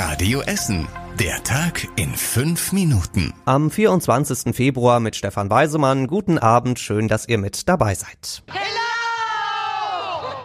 Radio Essen. Der Tag in fünf Minuten. Am 24. Februar mit Stefan Weisemann. Guten Abend, schön, dass ihr mit dabei seid.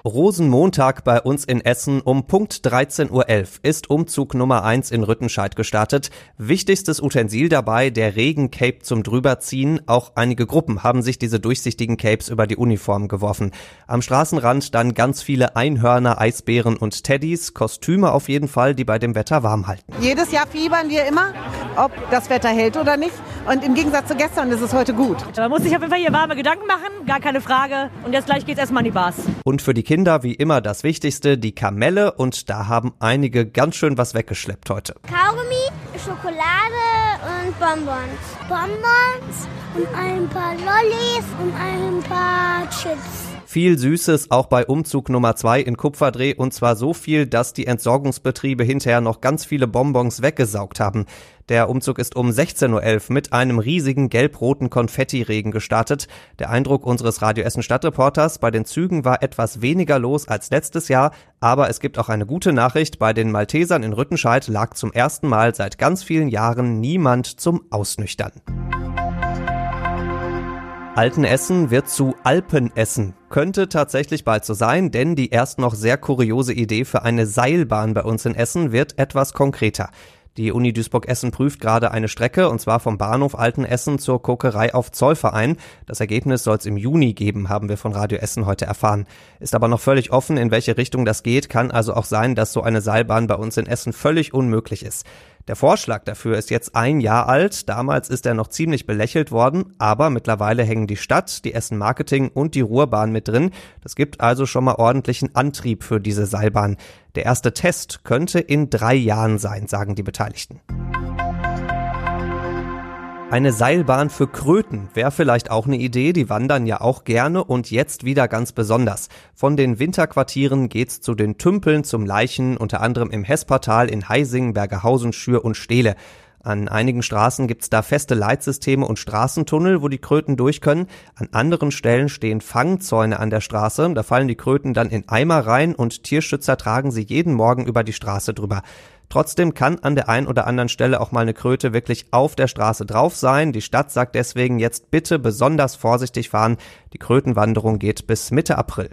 Rosenmontag bei uns in Essen um Punkt 13.11 Uhr ist Umzug Nummer 1 in Rüttenscheid gestartet. Wichtigstes Utensil dabei der Regencape zum Drüberziehen. Auch einige Gruppen haben sich diese durchsichtigen Capes über die Uniform geworfen. Am Straßenrand dann ganz viele Einhörner, Eisbären und Teddys. Kostüme auf jeden Fall, die bei dem Wetter warm halten. Jedes Jahr fiebern wir immer, ob das Wetter hält oder nicht. Und im Gegensatz zu gestern ist es heute gut. Man muss sich auf jeden Fall hier warme Gedanken machen, gar keine Frage. Und jetzt gleich geht's erstmal an die Bars. Und für die Kinder wie immer das Wichtigste, die Kamelle. Und da haben einige ganz schön was weggeschleppt heute. Kaugummi, Schokolade und Bonbons. Bonbons und ein paar Lollis und ein paar Chips. Viel Süßes auch bei Umzug Nummer 2 in Kupferdreh und zwar so viel, dass die Entsorgungsbetriebe hinterher noch ganz viele Bonbons weggesaugt haben. Der Umzug ist um 16.11 Uhr mit einem riesigen gelb-roten Konfettiregen gestartet. Der Eindruck unseres Radio Essen Stadtreporters bei den Zügen war etwas weniger los als letztes Jahr, aber es gibt auch eine gute Nachricht. Bei den Maltesern in Rüttenscheid lag zum ersten Mal seit ganz vielen Jahren niemand zum Ausnüchtern. Altenessen wird zu Alpenessen. Könnte tatsächlich bald so sein, denn die erst noch sehr kuriose Idee für eine Seilbahn bei uns in Essen wird etwas konkreter. Die Uni Duisburg-Essen prüft gerade eine Strecke, und zwar vom Bahnhof Altenessen zur Kokerei auf Zollverein. Das Ergebnis soll es im Juni geben, haben wir von Radio Essen heute erfahren. Ist aber noch völlig offen, in welche Richtung das geht. Kann also auch sein, dass so eine Seilbahn bei uns in Essen völlig unmöglich ist. Der Vorschlag dafür ist jetzt ein Jahr alt. Damals ist er noch ziemlich belächelt worden, aber mittlerweile hängen die Stadt, die Essen Marketing und die Ruhrbahn mit drin. Das gibt also schon mal ordentlichen Antrieb für diese Seilbahn. Der erste Test könnte in drei Jahren sein, sagen die Beteiligten. Eine Seilbahn für Kröten wäre vielleicht auch eine Idee, die wandern ja auch gerne und jetzt wieder ganz besonders. Von den Winterquartieren geht's zu den Tümpeln, zum Leichen, unter anderem im Hespertal in Heising, Bergerhausen, Schür und Stehle. An einigen Straßen gibt's da feste Leitsysteme und Straßentunnel, wo die Kröten durch können. An anderen Stellen stehen Fangzäune an der Straße. Da fallen die Kröten dann in Eimer rein und Tierschützer tragen sie jeden Morgen über die Straße drüber. Trotzdem kann an der einen oder anderen Stelle auch mal eine Kröte wirklich auf der Straße drauf sein. Die Stadt sagt deswegen jetzt bitte besonders vorsichtig fahren. Die Krötenwanderung geht bis Mitte April.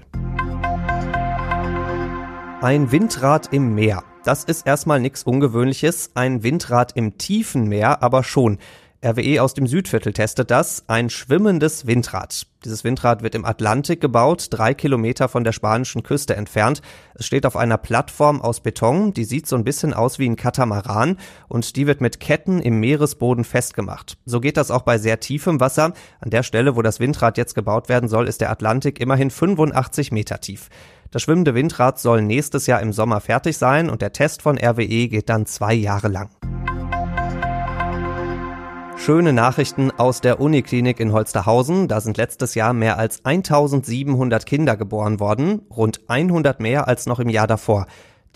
Ein Windrad im Meer. Das ist erstmal nichts Ungewöhnliches. Ein Windrad im tiefen Meer aber schon. RWE aus dem Südviertel testet das. Ein schwimmendes Windrad. Dieses Windrad wird im Atlantik gebaut, drei Kilometer von der spanischen Küste entfernt. Es steht auf einer Plattform aus Beton, die sieht so ein bisschen aus wie ein Katamaran und die wird mit Ketten im Meeresboden festgemacht. So geht das auch bei sehr tiefem Wasser. An der Stelle, wo das Windrad jetzt gebaut werden soll, ist der Atlantik immerhin 85 Meter tief. Das schwimmende Windrad soll nächstes Jahr im Sommer fertig sein und der Test von RWE geht dann zwei Jahre lang. Schöne Nachrichten aus der Uniklinik in Holsterhausen. Da sind letztes Jahr mehr als 1700 Kinder geboren worden, rund 100 mehr als noch im Jahr davor.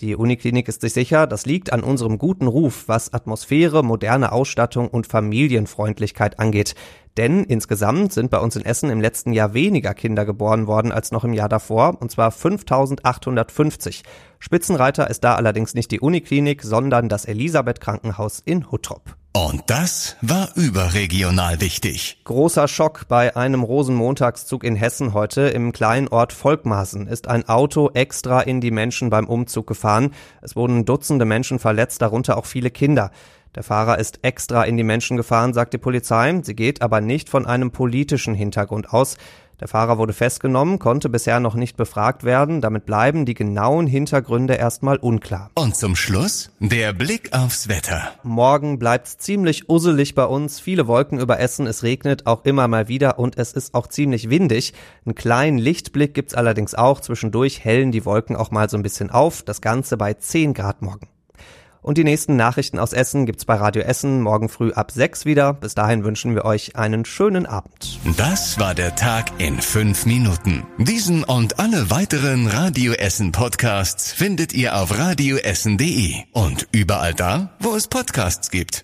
Die Uniklinik ist sich sicher, das liegt an unserem guten Ruf, was Atmosphäre, moderne Ausstattung und Familienfreundlichkeit angeht. Denn insgesamt sind bei uns in Essen im letzten Jahr weniger Kinder geboren worden als noch im Jahr davor, und zwar 5850. Spitzenreiter ist da allerdings nicht die Uniklinik, sondern das Elisabeth Krankenhaus in Huttrop. Und das war überregional wichtig. Großer Schock bei einem Rosenmontagszug in Hessen heute. Im kleinen Ort Volkmaßen ist ein Auto extra in die Menschen beim Umzug gefahren. Es wurden Dutzende Menschen verletzt, darunter auch viele Kinder. Der Fahrer ist extra in die Menschen gefahren, sagt die Polizei. Sie geht aber nicht von einem politischen Hintergrund aus. Der Fahrer wurde festgenommen, konnte bisher noch nicht befragt werden. Damit bleiben die genauen Hintergründe erstmal unklar. Und zum Schluss der Blick aufs Wetter. Morgen bleibt's ziemlich usselig bei uns. Viele Wolken über Essen. Es regnet auch immer mal wieder und es ist auch ziemlich windig. Einen kleinen Lichtblick gibt's allerdings auch. Zwischendurch hellen die Wolken auch mal so ein bisschen auf. Das Ganze bei 10 Grad morgen. Und die nächsten Nachrichten aus Essen gibt's bei Radio Essen morgen früh ab 6 wieder. Bis dahin wünschen wir euch einen schönen Abend. Das war der Tag in fünf Minuten. Diesen und alle weiteren Radio Essen Podcasts findet ihr auf radioessen.de und überall da, wo es Podcasts gibt.